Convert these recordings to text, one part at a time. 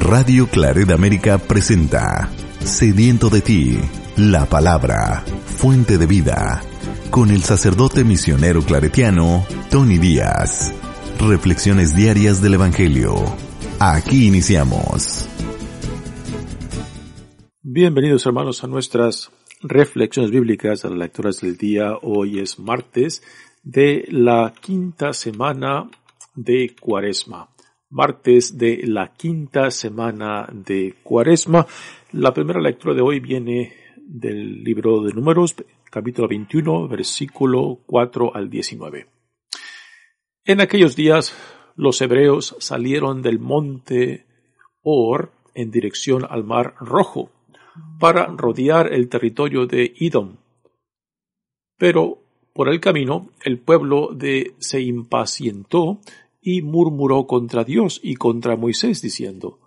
Radio Claret América presenta Sediento de ti, la palabra, fuente de vida, con el sacerdote misionero claretiano Tony Díaz. Reflexiones diarias del Evangelio. Aquí iniciamos. Bienvenidos hermanos a nuestras reflexiones bíblicas, a las lecturas del día. Hoy es martes de la quinta semana de Cuaresma martes de la quinta semana de Cuaresma. La primera lectura de hoy viene del libro de Números, capítulo 21, versículo 4 al 19. En aquellos días los hebreos salieron del monte Or en dirección al mar Rojo para rodear el territorio de Idom. Pero por el camino el pueblo de se impacientó y murmuró contra Dios y contra Moisés, diciendo,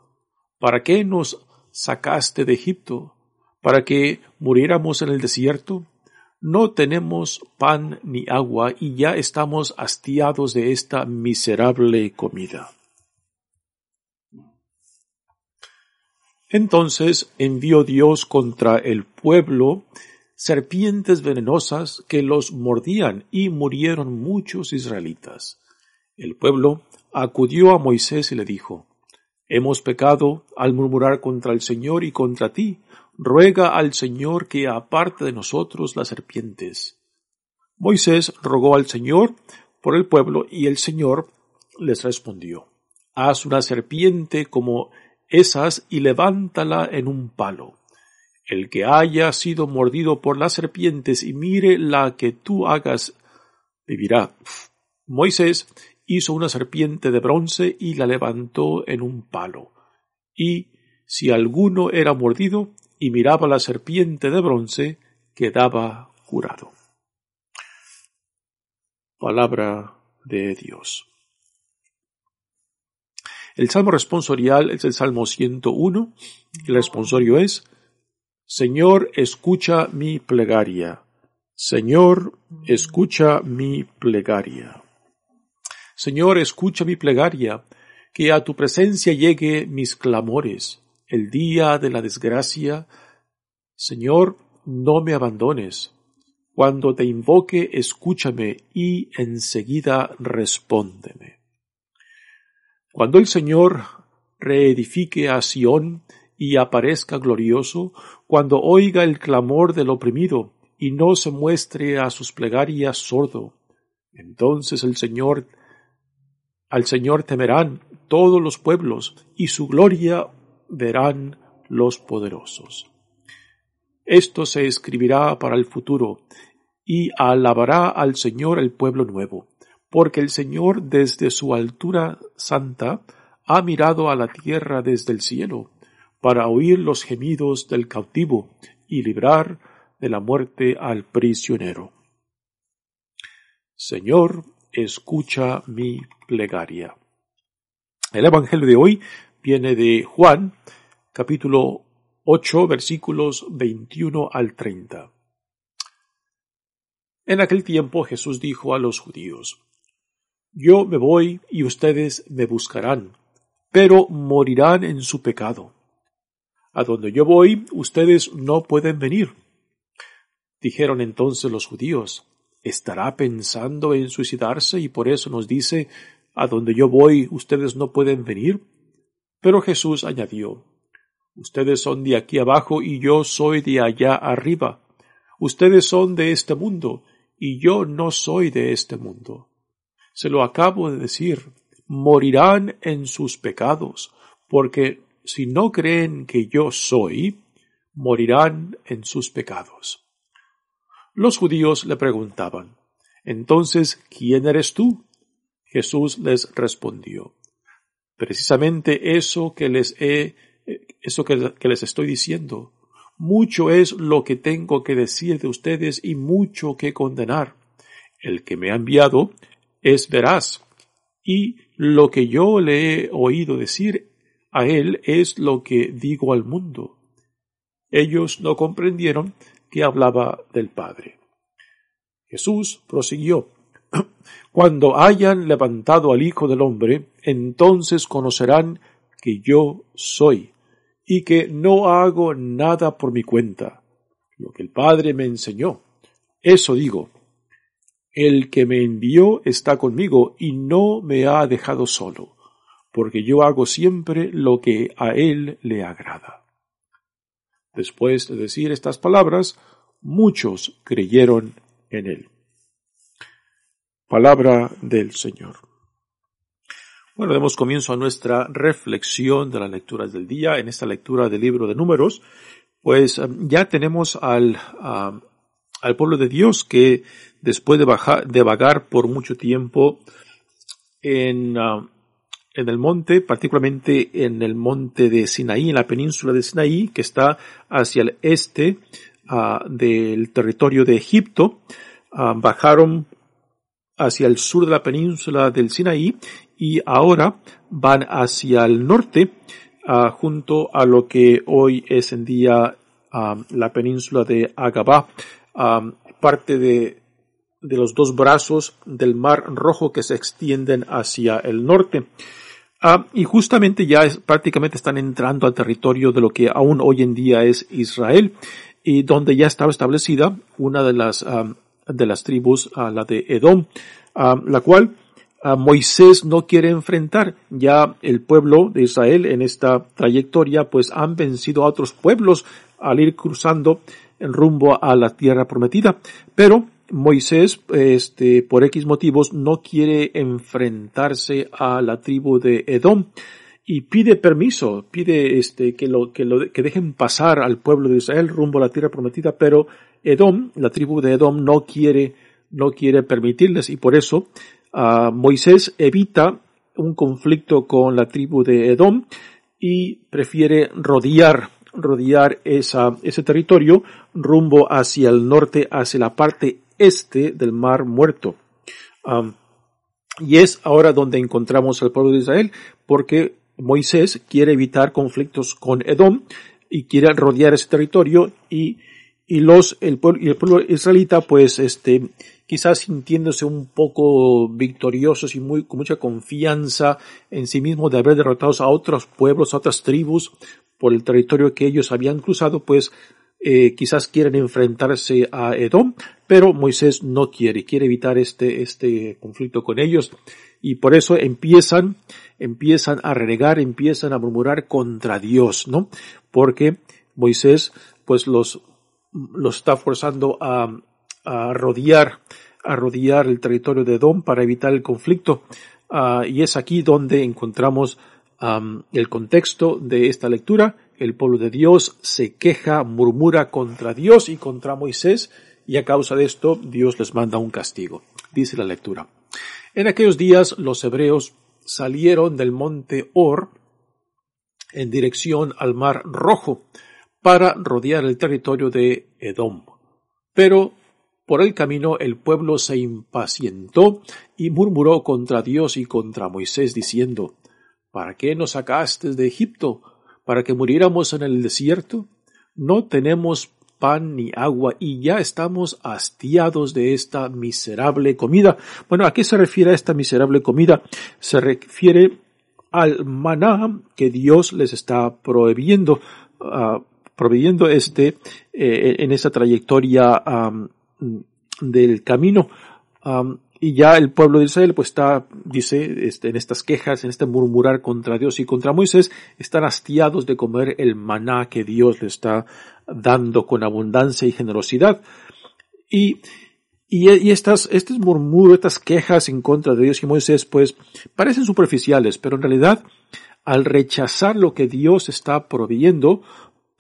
¿Para qué nos sacaste de Egipto? ¿Para que muriéramos en el desierto? No tenemos pan ni agua y ya estamos hastiados de esta miserable comida. Entonces envió Dios contra el pueblo serpientes venenosas que los mordían y murieron muchos israelitas. El pueblo acudió a Moisés y le dijo, Hemos pecado al murmurar contra el Señor y contra ti. Ruega al Señor que aparte de nosotros las serpientes. Moisés rogó al Señor por el pueblo y el Señor les respondió, Haz una serpiente como esas y levántala en un palo. El que haya sido mordido por las serpientes y mire la que tú hagas, vivirá. Moisés hizo una serpiente de bronce y la levantó en un palo. Y si alguno era mordido y miraba la serpiente de bronce, quedaba curado. Palabra de Dios. El salmo responsorial es el salmo 101 y el responsorio es Señor, escucha mi plegaria. Señor, escucha mi plegaria. Señor, escucha mi plegaria, que a tu presencia llegue mis clamores. El día de la desgracia, Señor, no me abandones. Cuando te invoque, escúchame y enseguida respóndeme. Cuando el Señor reedifique a Sión y aparezca glorioso, cuando oiga el clamor del oprimido y no se muestre a sus plegarias sordo, entonces el Señor al Señor temerán todos los pueblos, y su gloria verán los poderosos. Esto se escribirá para el futuro, y alabará al Señor el pueblo nuevo, porque el Señor desde su altura santa ha mirado a la tierra desde el cielo, para oír los gemidos del cautivo y librar de la muerte al prisionero. Señor, escucha mi plegaria. El Evangelio de hoy viene de Juan, capítulo 8, versículos 21 al 30. En aquel tiempo Jesús dijo a los judíos, Yo me voy y ustedes me buscarán, pero morirán en su pecado. A donde yo voy, ustedes no pueden venir. Dijeron entonces los judíos, estará pensando en suicidarse y por eso nos dice a donde yo voy ustedes no pueden venir? Pero Jesús añadió Ustedes son de aquí abajo y yo soy de allá arriba. Ustedes son de este mundo y yo no soy de este mundo. Se lo acabo de decir, morirán en sus pecados, porque si no creen que yo soy, morirán en sus pecados. Los judíos le preguntaban, Entonces, ¿quién eres tú? Jesús les respondió, Precisamente eso que les he, eso que, les estoy diciendo. Mucho es lo que tengo que decir de ustedes y mucho que condenar. El que me ha enviado es veraz, y lo que yo le he oído decir a él es lo que digo al mundo. Ellos no comprendieron que hablaba del Padre. Jesús prosiguió, Cuando hayan levantado al Hijo del Hombre, entonces conocerán que yo soy y que no hago nada por mi cuenta, lo que el Padre me enseñó. Eso digo. El que me envió está conmigo y no me ha dejado solo, porque yo hago siempre lo que a él le agrada. Después de decir estas palabras, muchos creyeron en él. Palabra del Señor. Bueno, demos comienzo a nuestra reflexión de las lecturas del día. En esta lectura del libro de números, pues eh, ya tenemos al, al pueblo de Dios que después de, bajar, vagar por mucho tiempo en, ah, en el monte, particularmente en el monte de Sinaí, en la península de Sinaí, que está hacia el este ah, del territorio de Egipto, ah, bajaron hacia el sur de la península del Sinaí y ahora van hacia el norte uh, junto a lo que hoy es en día uh, la península de Agabá, uh, parte de, de los dos brazos del Mar Rojo que se extienden hacia el norte. y justamente ya prácticamente están entrando al territorio de lo que aún hoy en día es Israel y donde ya estaba establecida una de las de las tribus, a la de Edom, la cual a Moisés no quiere enfrentar. Ya el pueblo de Israel en esta trayectoria pues han vencido a otros pueblos al ir cruzando el rumbo a la tierra prometida. Pero Moisés, este, por X motivos, no quiere enfrentarse a la tribu de Edom y pide permiso, pide este, que lo, que lo, que dejen pasar al pueblo de Israel rumbo a la tierra prometida, pero Edom, la tribu de Edom, no quiere, no quiere permitirles y por eso uh, Moisés evita un conflicto con la tribu de Edom y prefiere rodear, rodear ese territorio rumbo hacia el norte, hacia la parte este del mar muerto. Y es ahora donde encontramos al pueblo de Israel, porque Moisés quiere evitar conflictos con Edom y quiere rodear ese territorio y y los el pueblo, y el pueblo israelita pues este quizás sintiéndose un poco victoriosos y muy con mucha confianza en sí mismo de haber derrotado a otros pueblos a otras tribus por el territorio que ellos habían cruzado pues eh, quizás quieren enfrentarse a Edom pero Moisés no quiere quiere evitar este este conflicto con ellos. Y por eso empiezan empiezan a renegar empiezan a murmurar contra Dios no porque Moisés pues los lo está forzando a, a rodear, a rodear el territorio de Edom para evitar el conflicto. Uh, y es aquí donde encontramos el contexto de esta lectura. El pueblo de Dios se queja, murmura contra Dios y contra Moisés, y a causa de esto Dios les manda un castigo. Dice la lectura. En aquellos días los hebreos salieron del monte Or en dirección al mar Rojo para rodear el territorio de Edom. Pero por el camino el pueblo se impacientó y murmuró contra Dios y contra Moisés diciendo, ¿Para qué nos sacaste de Egipto? ¿Para que muriéramos en el desierto? No tenemos pan ni agua y ya estamos hastiados de esta miserable comida. Bueno, ¿a qué se refiere esta miserable comida? Se refiere al maná que Dios les está prohibiendo. Ah, proveyendo este eh, en esa trayectoria del camino. y ya el pueblo de Israel pues está, dice, este, en estas quejas, en este murmurar contra Dios y contra Moisés, están hastiados de comer el maná que Dios le está dando con abundancia y generosidad. Y, y, estas, estos murmuros, estas quejas en contra de Dios y Moisés, pues parecen superficiales, pero en realidad, al rechazar lo que Dios está proveyendo,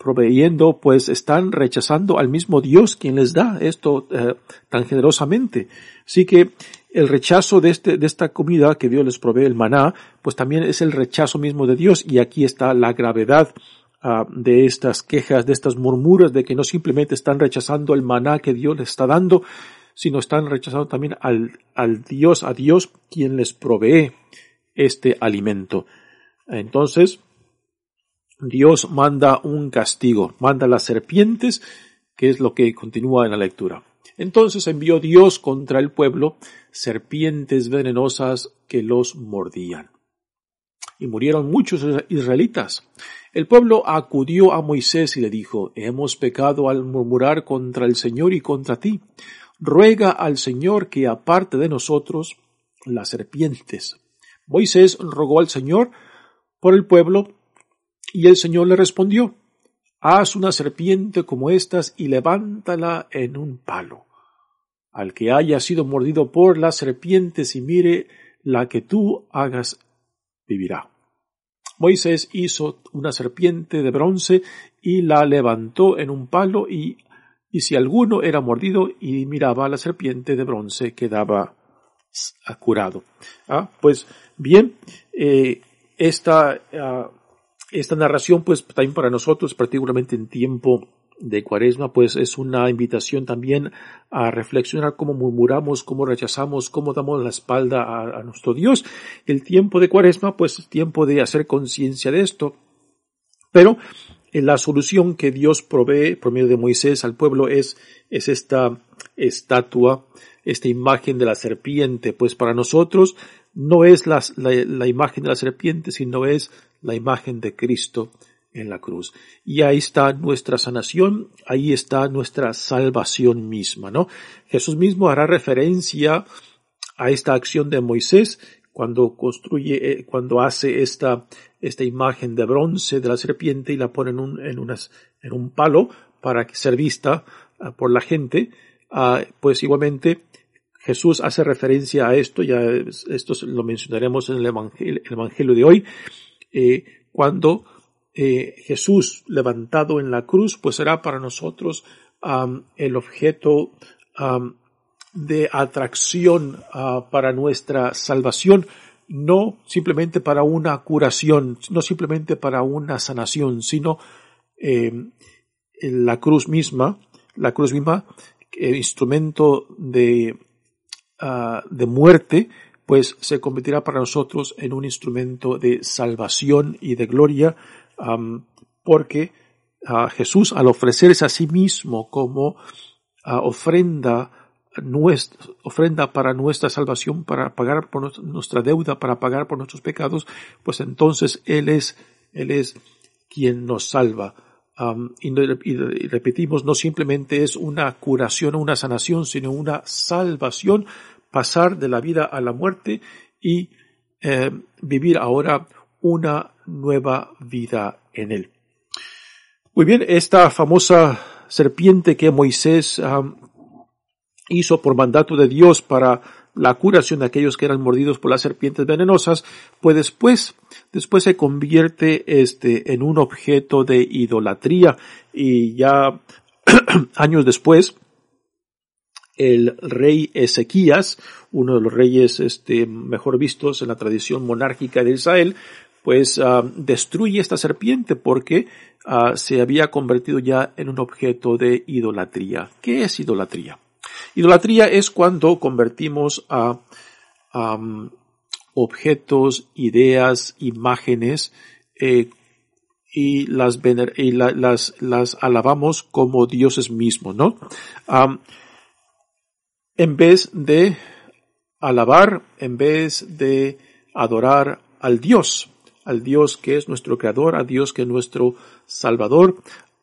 proveyendo, pues están rechazando al mismo Dios quien les da esto eh, tan generosamente. Así que el rechazo de, este, de esta comida que Dios les provee, el maná, pues también es el rechazo mismo de Dios y aquí está la gravedad uh, de estas quejas, de estas murmuras de que no simplemente están rechazando el maná que Dios les está dando, sino están rechazando también al, al Dios, a Dios quien les provee este alimento. Entonces, Dios manda un castigo, manda las serpientes, que es lo que continúa en la lectura. Entonces envió Dios contra el pueblo serpientes venenosas que los mordían. y murieron muchos israelitas. El pueblo acudió a Moisés y le dijo, Hemos pecado al murmurar contra el Señor y contra ti. Ruega al Señor que aparte de nosotros las serpientes. Moisés rogó al Señor por el pueblo y el Señor le respondió, Haz una serpiente como estas y levántala en un palo. Al que haya sido mordido por las serpientes y mire la que tú hagas, vivirá. Moisés hizo una serpiente de bronce y la levantó en un palo y, y si alguno era mordido y miraba a la serpiente de bronce quedaba curado. Ah, pues bien, eh, esta, ah, esta narración pues también para nosotros, particularmente en tiempo de cuaresma, pues es una invitación también a reflexionar cómo murmuramos, cómo rechazamos, cómo damos la espalda a, nuestro Dios. El tiempo de cuaresma, pues es tiempo de hacer conciencia de esto. Pero eh, la solución que Dios provee por medio de Moisés al pueblo es, es esta estatua, esta imagen de la serpiente, pues para nosotros no es la, la imagen de la serpiente, sino es la imagen de Cristo en la cruz. Y ahí está nuestra sanación, ahí está nuestra salvación misma, ¿no? Jesús mismo hará referencia a esta acción de Moisés cuando construye, eh, cuando hace esta, esta imagen de bronce de la serpiente y la pone en un, en unas, en un palo para ser vista ah, por la gente, ah, pues igualmente Jesús hace referencia a esto, ya esto lo mencionaremos en el el evangelio de hoy, eh, cuando eh, Jesús levantado en la cruz, pues será para nosotros el objeto de atracción ah, para nuestra salvación, no simplemente para una curación, no simplemente para una sanación, sino em, la cruz misma, la cruz misma, el instrumento de, ah, de muerte, pues se convertirá para nosotros en un instrumento de salvación y de gloria porque Jesús al ofrecerse a sí mismo como ofrenda, ofrenda para nuestra salvación, para pagar por nuestra deuda, para pagar por nuestros pecados, pues entonces Él es, Él es quien nos salva. y, repetimos, no simplemente es una curación o una sanación, sino una salvación, pasar de la vida a la muerte y eh, vivir ahora una nueva vida en él. Muy bien, esta famosa serpiente que Moisés hizo por mandato de Dios para la curación de aquellos que eran mordidos por las serpientes venenosas, pues después, después se convierte este en un objeto de idolatría y ya años después el rey Ezequías, uno de los reyes este, mejor vistos en la tradición monárquica de Israel, pues ah, destruye esta serpiente porque ah, se había convertido ya en un objeto de idolatría. ¿Qué es idolatría? Idolatría es cuando convertimos a objetos, ideas, imágenes eh, y, las, alabamos como dioses mismos, ¿no? En vez de alabar, en vez de adorar al Dios al Dios que es nuestro creador, al Dios que es nuestro salvador,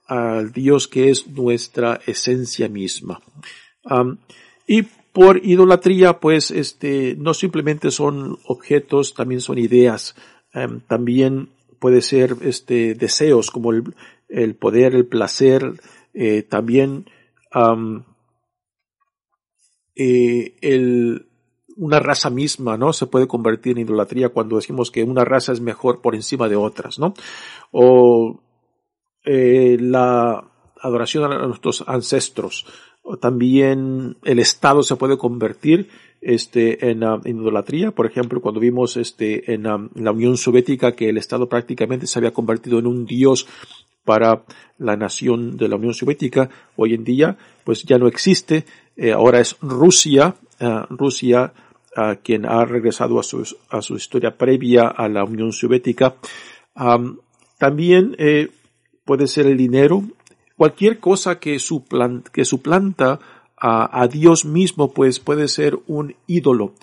al Dios que es nuestra esencia misma. y por idolatría, pues, este, no simplemente son objetos, también son ideas, también puede ser, este, deseos como el, poder, el placer, eh, también, eh, el, una raza misma, ¿no? Se puede convertir en idolatría cuando decimos que una raza es mejor por encima de otras, ¿no? O eh, la adoración a nuestros ancestros. O también el Estado se puede convertir este, en, um, idolatría. Por ejemplo, cuando vimos este, en, um, la Unión Soviética que el Estado prácticamente se había convertido en un dios para la nación de la Unión Soviética, hoy en día pues ya no existe. Eh, ahora es Rusia. Uh, Rusia quien ha regresado a su, a su historia previa a la Unión Soviética. también eh, puede ser el dinero, cualquier cosa que, suplan, que suplanta a, a, Dios mismo, pues puede ser un ídolo.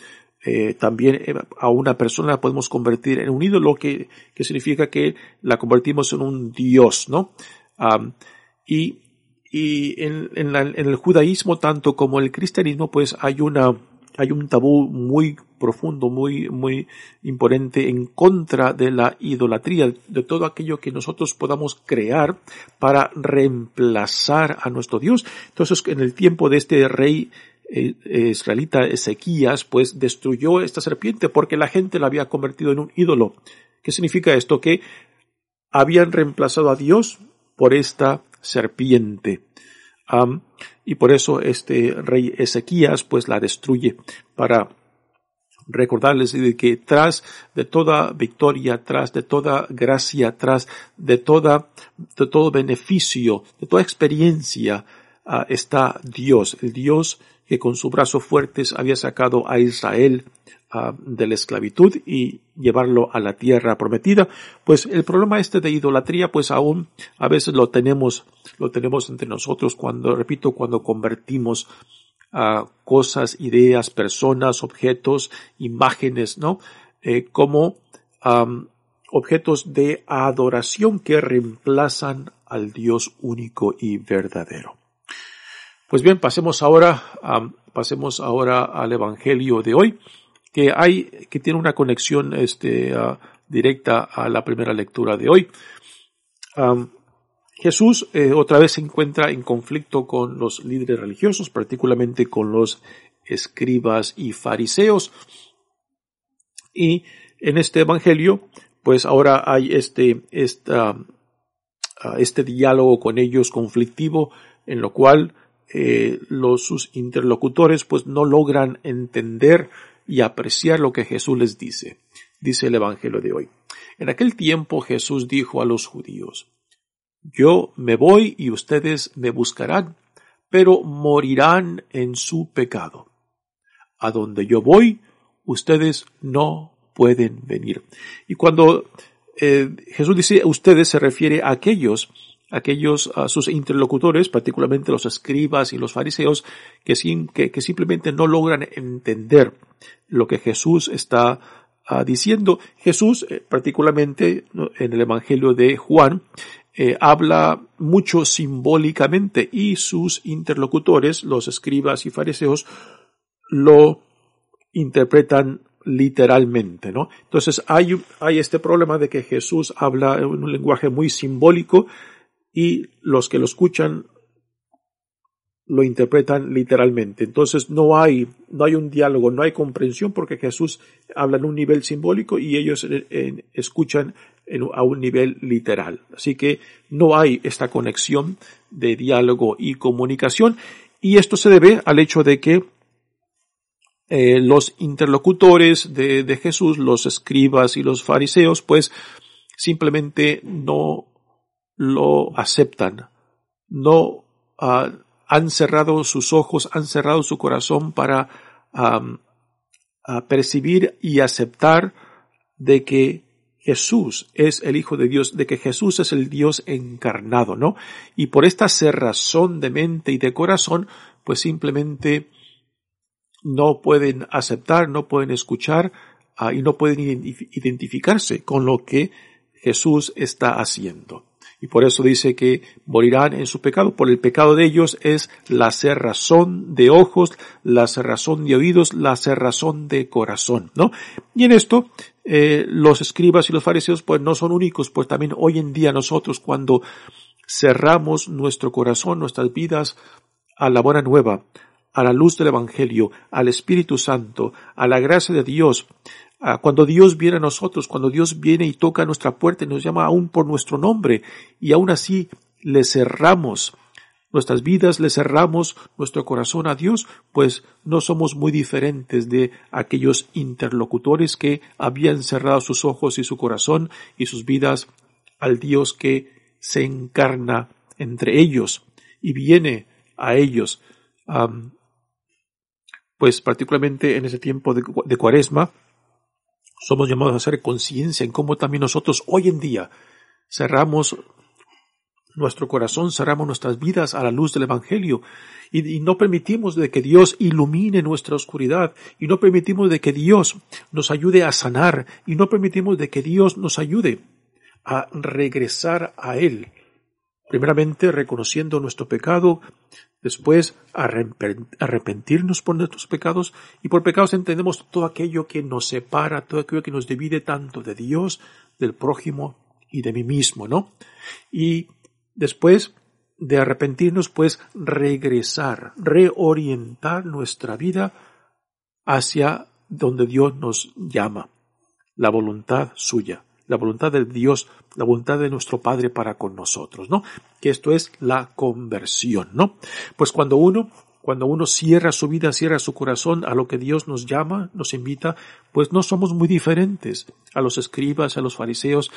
eh, también eh, a una persona la podemos convertir en un ídolo que, que significa que la convertimos en un dios, ¿no? y y en, el judaísmo tanto como el cristianismo pues hay una hay un tabú muy profundo, muy, muy imponente en contra de la idolatría, de todo aquello que nosotros podamos crear para reemplazar a nuestro Dios. Entonces, en el tiempo de este rey eh, israelita Ezequías, pues destruyó esta serpiente porque la gente la había convertido en un ídolo. ¿Qué significa esto? Que habían reemplazado a Dios por esta serpiente. Y por eso este rey Ezequías pues la destruye para recordarles de que tras de toda victoria, tras de toda gracia, tras de toda, de todo beneficio, de toda experiencia, ah, está Dios, el Dios que con su brazo fuertes había sacado a Israel de la esclavitud y llevarlo a la tierra prometida. Pues el problema este de idolatría, pues aún a veces lo tenemos, lo tenemos entre nosotros cuando, repito, cuando convertimos a cosas, ideas, personas, objetos, imágenes, ¿no? Eh, como objetos de adoración que reemplazan al Dios único y verdadero. Pues bien, pasemos ahora, pasemos ahora al Evangelio de hoy que hay, que tiene una conexión este, directa a la primera lectura de hoy. Jesús eh, otra vez se encuentra en conflicto con los líderes religiosos, particularmente con los escribas y fariseos. Y en este evangelio, pues ahora hay este, esta, este diálogo con ellos conflictivo, en lo cual eh, sus interlocutores pues no logran entender y apreciar lo que Jesús les dice, dice el Evangelio de hoy. En aquel tiempo Jesús dijo a los judíos, Yo me voy y ustedes me buscarán, pero morirán en su pecado. A donde yo voy, ustedes no pueden venir. Y cuando eh, Jesús dice ustedes se refiere a aquellos aquellos sus interlocutores, particularmente los escribas y los fariseos, que, que, simplemente no logran entender lo que Jesús está ah, diciendo. Jesús, eh, particularmente en el Evangelio de Juan, eh, habla mucho simbólicamente y sus interlocutores, los escribas y fariseos, lo interpretan literalmente, ¿no? Entonces hay, hay este problema de que Jesús habla en un lenguaje muy simbólico y los que lo escuchan lo interpretan literalmente. Entonces no hay, no hay un diálogo, no hay comprensión porque Jesús habla en un nivel simbólico y ellos escuchan a un nivel literal. Así que no hay esta conexión de diálogo y comunicación y esto se debe al hecho de que eh, los interlocutores de, de Jesús, los escribas y los fariseos, pues simplemente no lo aceptan. No ah, han cerrado sus ojos, han cerrado su corazón para percibir y aceptar de que Jesús es el Hijo de Dios, de que Jesús es el Dios encarnado, ¿no? Y por esta cerrazón de mente y de corazón, pues simplemente no pueden aceptar, no pueden escuchar ah, y no pueden identificarse con lo que Jesús está haciendo. Y por eso dice que morirán en su pecado. Por el pecado de ellos es la cerrazón de ojos, la cerrazón de oídos, la cerrazón de corazón, ¿no? Y en esto, eh, los escribas y los fariseos pues no son únicos, pues también hoy en día nosotros cuando cerramos nuestro corazón, nuestras vidas a la buena nueva, a la luz del Evangelio, al Espíritu Santo, a la gracia de Dios, cuando Dios viene a nosotros, cuando Dios viene y toca nuestra puerta y nos llama aún por nuestro nombre, y aún así le cerramos nuestras vidas, le cerramos nuestro corazón a Dios, pues no somos muy diferentes de aquellos interlocutores que habían cerrado sus ojos y su corazón y sus vidas al Dios que se encarna entre ellos y viene a ellos. pues particularmente en ese tiempo de cuaresma, somos llamados a hacer conciencia en cómo también nosotros hoy en día cerramos nuestro corazón, cerramos nuestras vidas a la luz del Evangelio y, no permitimos de que Dios ilumine nuestra oscuridad y no permitimos de que Dios nos ayude a sanar y no permitimos de que Dios nos ayude a regresar a Él. Primeramente reconociendo nuestro pecado, después arrepentirnos por nuestros pecados y por pecados entendemos todo aquello que nos separa, todo aquello que nos divide tanto de Dios, del prójimo y de mí mismo, ¿no? Y después de arrepentirnos, pues regresar, reorientar nuestra vida hacia donde Dios nos llama, la voluntad suya, la voluntad de Dios, la voluntad de nuestro Padre para con nosotros, ¿no? Que esto es la conversión, ¿no? Pues cuando uno cuando uno cierra su vida, cierra su corazón a lo que Dios nos llama, nos invita, pues no somos muy diferentes a los escribas, a los fariseos,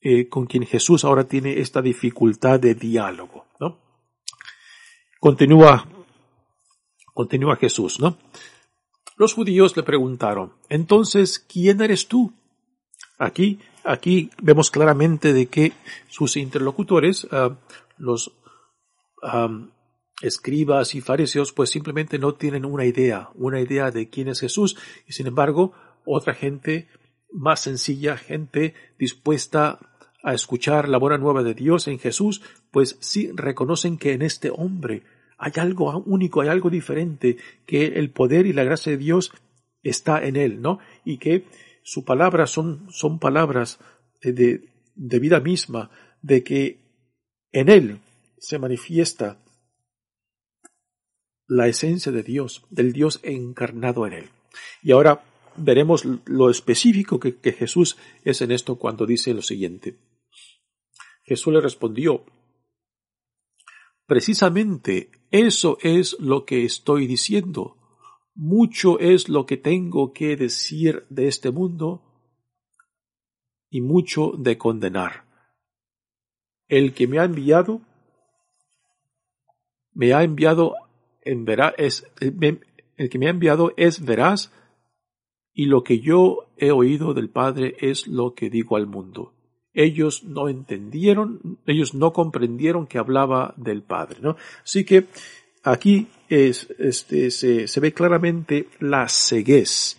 eh, con quien Jesús ahora tiene esta dificultad de diálogo. ¿no? Continúa, continúa Jesús, ¿no? Los judíos le preguntaron, entonces, ¿quién eres tú? Aquí, aquí vemos claramente de que sus interlocutores, ah, los escribas y fariseos, pues simplemente no tienen una idea, una idea de quién es Jesús, y sin embargo, otra gente más sencilla, gente dispuesta a escuchar la buena nueva de Dios en Jesús, pues sí reconocen que en este hombre hay algo único, hay algo diferente, que el poder y la gracia de Dios está en él, ¿no? Y que su palabra son, son palabras de, de vida misma, de que en él se manifiesta la esencia de Dios, del Dios encarnado en él. Y ahora veremos lo específico que, que Jesús es en esto cuando dice lo siguiente. Jesús le respondió, Precisamente eso es lo que estoy diciendo. Mucho es lo que tengo que decir de este mundo y mucho de condenar. El que me ha enviado, me ha enviado en veraz, es, el que me ha enviado es veraz y lo que yo he oído del Padre es lo que digo al mundo ellos no entendieron, ellos no comprendieron que hablaba del Padre, ¿no? Así que aquí es, este, se, ve claramente la ceguez,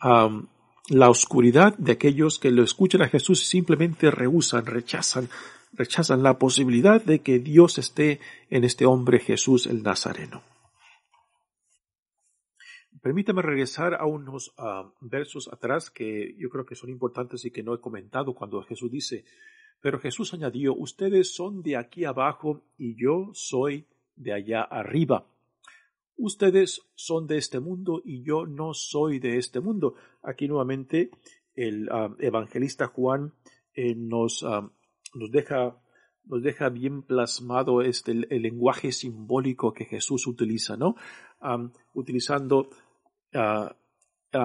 la oscuridad de aquellos que lo escuchan a Jesús y simplemente rehusan, rechazan, rechazan la posibilidad de que Dios esté en este hombre Jesús el Nazareno. Permítame regresar a unos ah, versos atrás que yo creo que son importantes y que no he comentado cuando Jesús dice, pero Jesús añadió, ustedes son de aquí abajo y yo soy de allá arriba. Ustedes son de este mundo y yo no soy de este mundo. Aquí nuevamente el ah, evangelista Juan eh, nos, ah, nos, deja, nos deja bien plasmado este, el, lenguaje simbólico que Jesús utiliza, ¿no? utilizando a,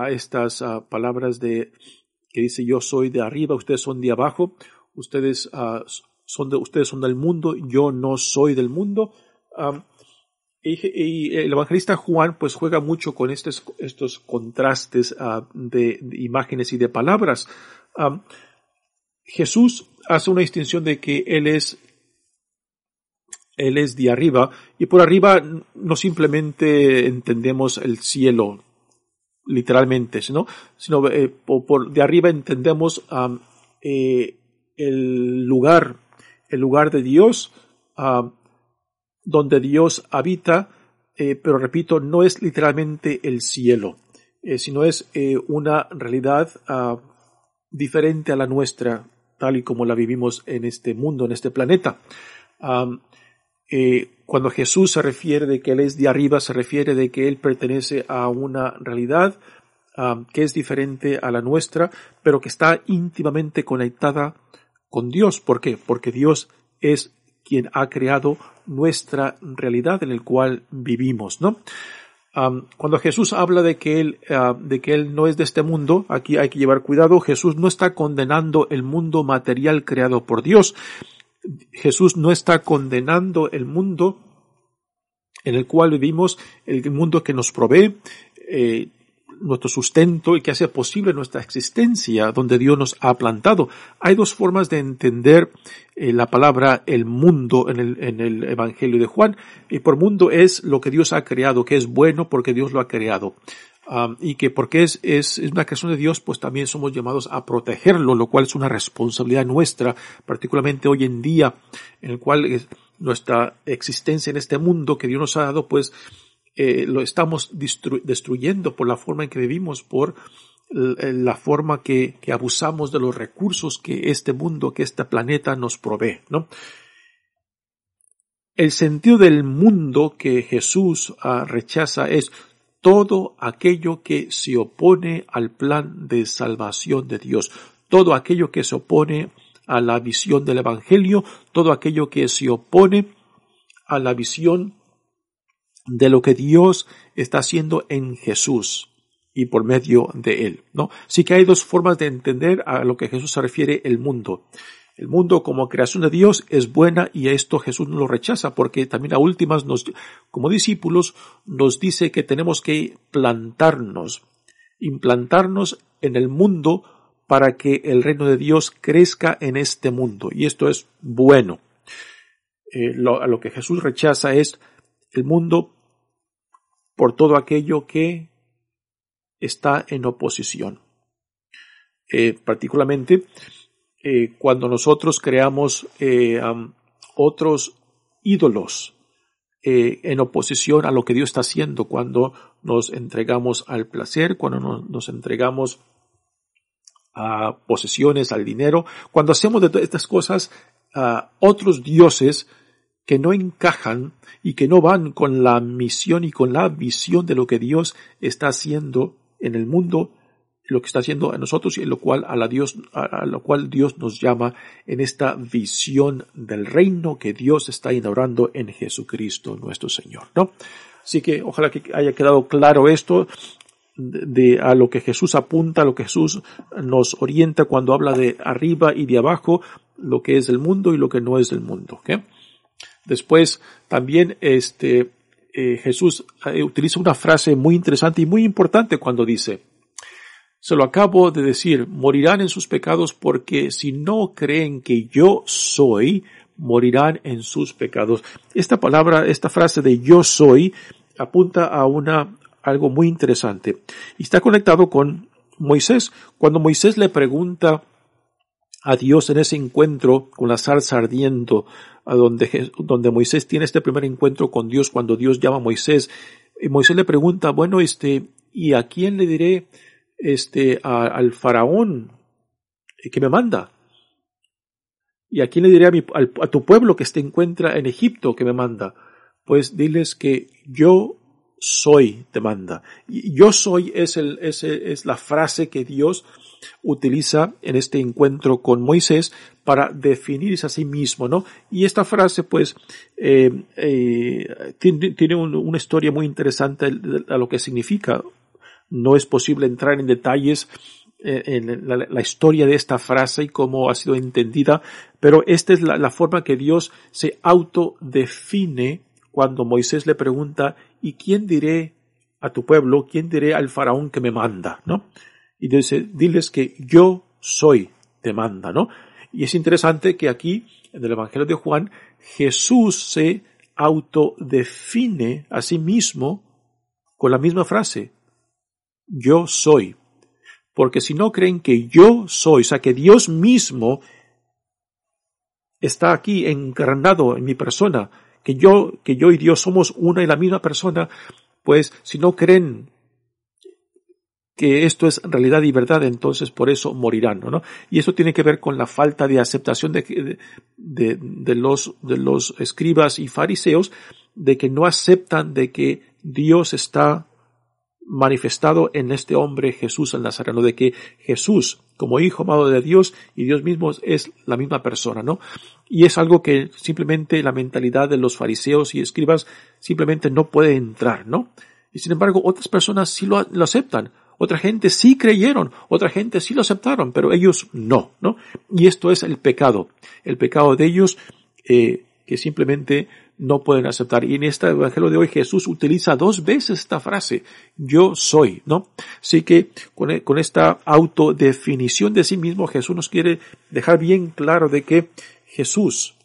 estas palabras de que dice yo soy de arriba, ustedes son de abajo, ustedes son de, ustedes son del mundo, yo no soy del mundo. Y, el evangelista Juan pues juega mucho con estos, estos contrastes de, imágenes y de palabras. Jesús hace una distinción de que él es él es de arriba y por arriba no simplemente entendemos el cielo literalmente, sino, sino eh, por, de arriba entendemos eh, el lugar, el lugar de Dios, donde Dios habita, eh, pero repito, no es literalmente el cielo, sino es una realidad diferente a la nuestra, tal y como la vivimos en este mundo, en este planeta. Eh, cuando Jesús se refiere de que Él es de arriba, se refiere de que Él pertenece a una realidad um, que es diferente a la nuestra, pero que está íntimamente conectada con Dios. ¿Por qué? Porque Dios es quien ha creado nuestra realidad en el cual vivimos, ¿no? Cuando Jesús habla de que él uh, de que él no es de este mundo, aquí hay que llevar cuidado. Jesús no está condenando el mundo material creado por Dios. Jesús no está condenando el mundo en el cual vivimos, el mundo que nos provee, eh, nuestro sustento y que hace posible nuestra existencia donde Dios nos ha plantado. Hay dos formas de entender eh, la palabra el mundo en el, en el Evangelio de Juan. Y por mundo es lo que Dios ha creado, que es bueno porque Dios lo ha creado. Y que porque es, es, es, una creación de Dios, pues también somos llamados a protegerlo, lo cual es una responsabilidad nuestra, particularmente hoy en día, en el cual nuestra existencia en este mundo que Dios nos ha dado, pues eh, lo estamos destruyendo por la forma en que vivimos, por la forma que, que, abusamos de los recursos que este mundo, que este planeta nos provee, ¿no? El sentido del mundo que Jesús ah, rechaza es todo aquello que se opone al plan de salvación de Dios, todo aquello que se opone a la visión del Evangelio, todo aquello que se opone a la visión de lo que Dios está haciendo en Jesús y por medio de él, ¿no? Sí que hay dos formas de entender a lo que Jesús se refiere el mundo. El mundo como creación de Dios es buena y a esto Jesús no lo rechaza porque también a últimas nos, como discípulos, nos dice que tenemos que plantarnos, implantarnos en el mundo para que el reino de Dios crezca en este mundo. Y esto es bueno. Eh, lo, que Jesús rechaza es el mundo por todo aquello que está en oposición. Eh, particularmente eh, cuando nosotros creamos eh, otros ídolos en oposición a lo que Dios está haciendo, cuando nos entregamos al placer, cuando nos, entregamos a posesiones, al dinero, cuando hacemos de estas cosas a otros dioses que no encajan y que no van con la misión y con la visión de lo que Dios está haciendo en el mundo, lo que está haciendo a nosotros y en lo cual a la Dios, a lo cual Dios nos llama en esta visión del reino que Dios está inaugurando en Jesucristo nuestro Señor, ¿no? Así que ojalá que haya quedado claro esto de, a lo que Jesús apunta, a lo que Jesús nos orienta cuando habla de arriba y de abajo, lo que es el mundo y lo que no es del mundo. Después también este, eh, Jesús eh, utiliza una frase muy interesante y muy importante cuando dice, se lo acabo de decir, morirán en sus pecados porque si no creen que yo soy, morirán en sus pecados. Esta palabra, esta frase de yo soy apunta a una, algo muy interesante y está conectado con Moisés. Cuando Moisés le pregunta a Dios en ese encuentro con la salsa ardiendo, a donde, donde Moisés tiene este primer encuentro con Dios cuando Dios llama a Moisés. Y Moisés le pregunta, bueno, este, ¿y a quién le diré, este, al faraón que me manda? ¿Y a quién le diré a, mi, a tu pueblo que se encuentra en Egipto que me manda? Pues diles que yo soy te manda. Yo soy es, es la frase que Dios utiliza en este encuentro con Moisés para definirse a sí mismo, ¿no? Y esta frase, pues, eh, eh, tiene, una historia muy interesante a lo que significa. No es posible entrar en detalles eh, en la, historia de esta frase y cómo ha sido entendida, pero esta es la, la forma que Dios se autodefine cuando Moisés le pregunta, ¿y quién diré a tu pueblo? ¿Quién diré al faraón que me manda? ¿No? y dice, diles que yo soy, te manda, ¿no? Y es interesante que aquí, en el Evangelio de Juan, Jesús se autodefine a sí mismo con la misma frase, yo soy. Porque si no creen que yo soy, o sea, que Dios mismo está aquí encarnado en mi persona, que yo, que yo y Dios somos una y la misma persona, pues si no creen que esto es realidad y verdad, entonces por eso morirán, ¿no? Y eso tiene que ver con la falta de aceptación de, de, los, de los escribas y fariseos, de que no aceptan de que Dios está manifestado en este hombre Jesús el Nazareno, de que Jesús, como hijo amado de Dios y Dios mismo es la misma persona, ¿no? Y es algo que simplemente la mentalidad de los fariseos y escribas simplemente no puede entrar, ¿no? Y sin embargo, otras personas sí lo, aceptan. Otra gente sí creyeron, otra gente sí lo aceptaron, pero ellos no, ¿no? Y esto es el pecado, el pecado de ellos eh, que simplemente no pueden aceptar. Y en este evangelio de hoy Jesús utiliza dos veces esta frase, yo soy, ¿no? Así que con, con esta autodefinición de sí mismo Jesús nos quiere dejar bien claro de que Jesús,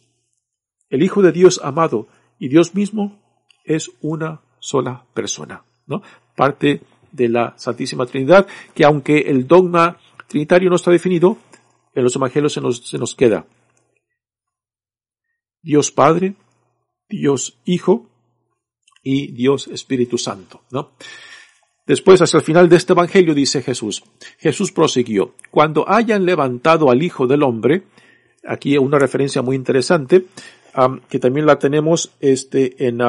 el Hijo de Dios amado y Dios mismo, es una sola persona, ¿no? Parte de la Santísima Trinidad, que aunque el dogma trinitario no está definido, en los evangelios se nos, se nos queda. Dios Padre, Dios Hijo y Dios Espíritu Santo, ¿no? Después, hacia el final de este Evangelio, dice Jesús, Jesús prosiguió, cuando hayan levantado al Hijo del Hombre, aquí una referencia muy interesante, que también la tenemos este, en,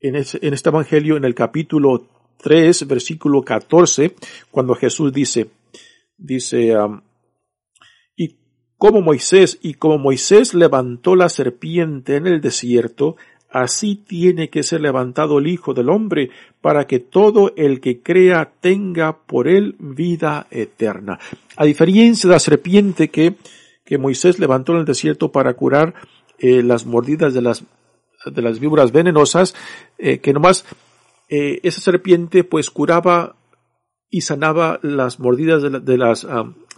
en, este Evangelio, en el capítulo 3, versículo 14, cuando Jesús dice, dice, como Moisés, y como Moisés levantó la serpiente en el desierto, así tiene que ser levantado el Hijo del Hombre, para que todo el que crea tenga por él vida eterna. A diferencia de la serpiente que, que Moisés levantó en el desierto para curar eh, las mordidas de las, de las víboras venenosas, eh, que nomás eh, esa serpiente pues curaba y sanaba las mordidas de, las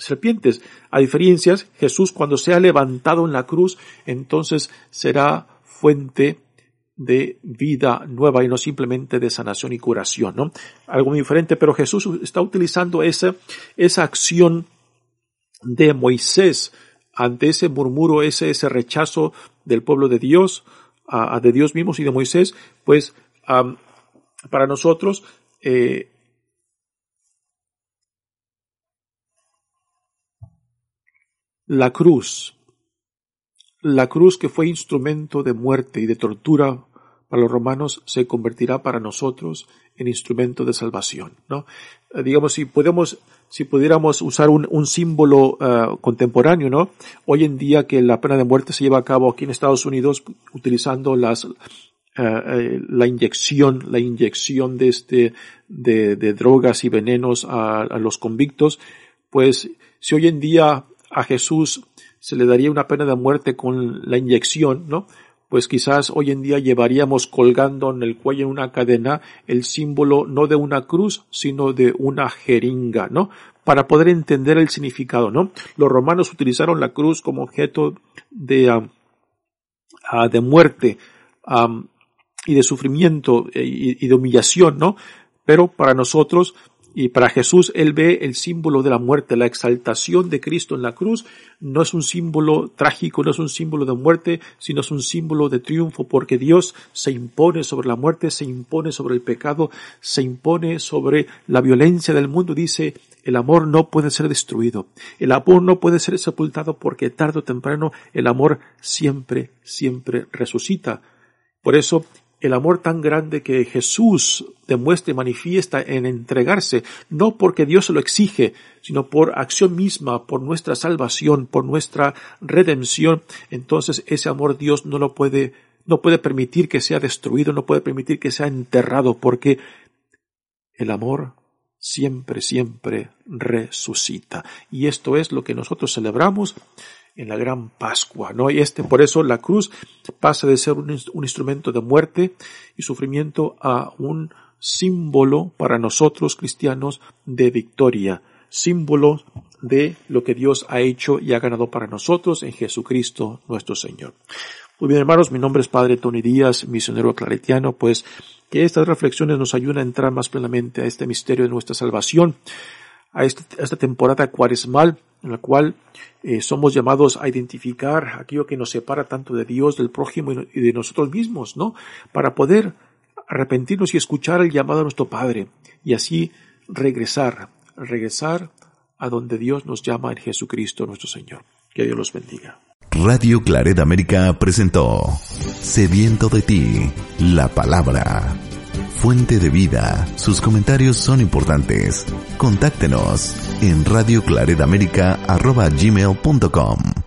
serpientes. A diferencias, Jesús cuando sea levantado en la cruz, entonces será fuente de vida nueva y no simplemente de sanación y curación, ¿no? Algo muy diferente, pero Jesús está utilizando esa, esa acción de Moisés ante ese murmuro, ese, ese rechazo del pueblo de Dios, a, de Dios mismos y de Moisés, pues para nosotros eh, la cruz, la cruz que fue instrumento de muerte y de tortura para los romanos se convertirá para nosotros en instrumento de salvación, ¿no? Eh, digamos, si podemos, si pudiéramos usar un, símbolo uh, contemporáneo, ¿no? Hoy en día que la pena de muerte se lleva a cabo aquí en Estados Unidos utilizando las, uh, la inyección, la inyección de este, de, drogas y venenos a los convictos, pues si hoy en día a Jesús se le daría una pena de muerte con la inyección, ¿no? Pues quizás hoy en día llevaríamos colgando en el cuello en una cadena el símbolo no de una cruz, sino de una jeringa, ¿no? Para poder entender el significado, ¿no? Los romanos utilizaron la cruz como objeto de, uh, de muerte um, y de sufrimiento eh, y, y de humillación, ¿no? Pero para nosotros y para Jesús, él ve el símbolo de la muerte, la exaltación de Cristo en la cruz. No es un símbolo trágico, no es un símbolo de muerte, sino es un símbolo de triunfo, porque Dios se impone sobre la muerte, se impone sobre el pecado, se impone sobre la violencia del mundo. Dice, el amor no puede ser destruido. El amor no puede ser sepultado porque tarde o temprano el amor siempre, siempre resucita. Por eso el amor tan grande que Jesús demuestra y manifiesta en entregarse, no porque Dios lo exige, sino por acción misma, por nuestra salvación, por nuestra redención, entonces ese amor Dios no lo puede, no puede permitir que sea destruido, no puede permitir que sea enterrado, porque el amor siempre, siempre resucita. Y esto es lo que nosotros celebramos en la gran Pascua, ¿no? Y este, por eso la cruz pasa de ser un, un, instrumento de muerte y sufrimiento a un símbolo para nosotros cristianos de victoria, símbolo de lo que Dios ha hecho y ha ganado para nosotros en Jesucristo nuestro Señor. Muy bien, hermanos, mi nombre es Padre Tony Díaz, misionero claretiano, pues que estas reflexiones nos ayuden a entrar más plenamente a este misterio de nuestra salvación, a, este, a esta temporada cuaresmal en la cual eh, somos llamados a identificar aquello que nos separa tanto de Dios, del prójimo y de nosotros mismos, ¿no? Para poder arrepentirnos y escuchar el llamado a nuestro Padre y así regresar, regresar a donde Dios nos llama en Jesucristo nuestro Señor. Que Dios los bendiga. Radio Claret América presentó Sediento de ti, la palabra fuente de vida. Sus comentarios son importantes. Contáctenos en radioclaredamerica.gmail.com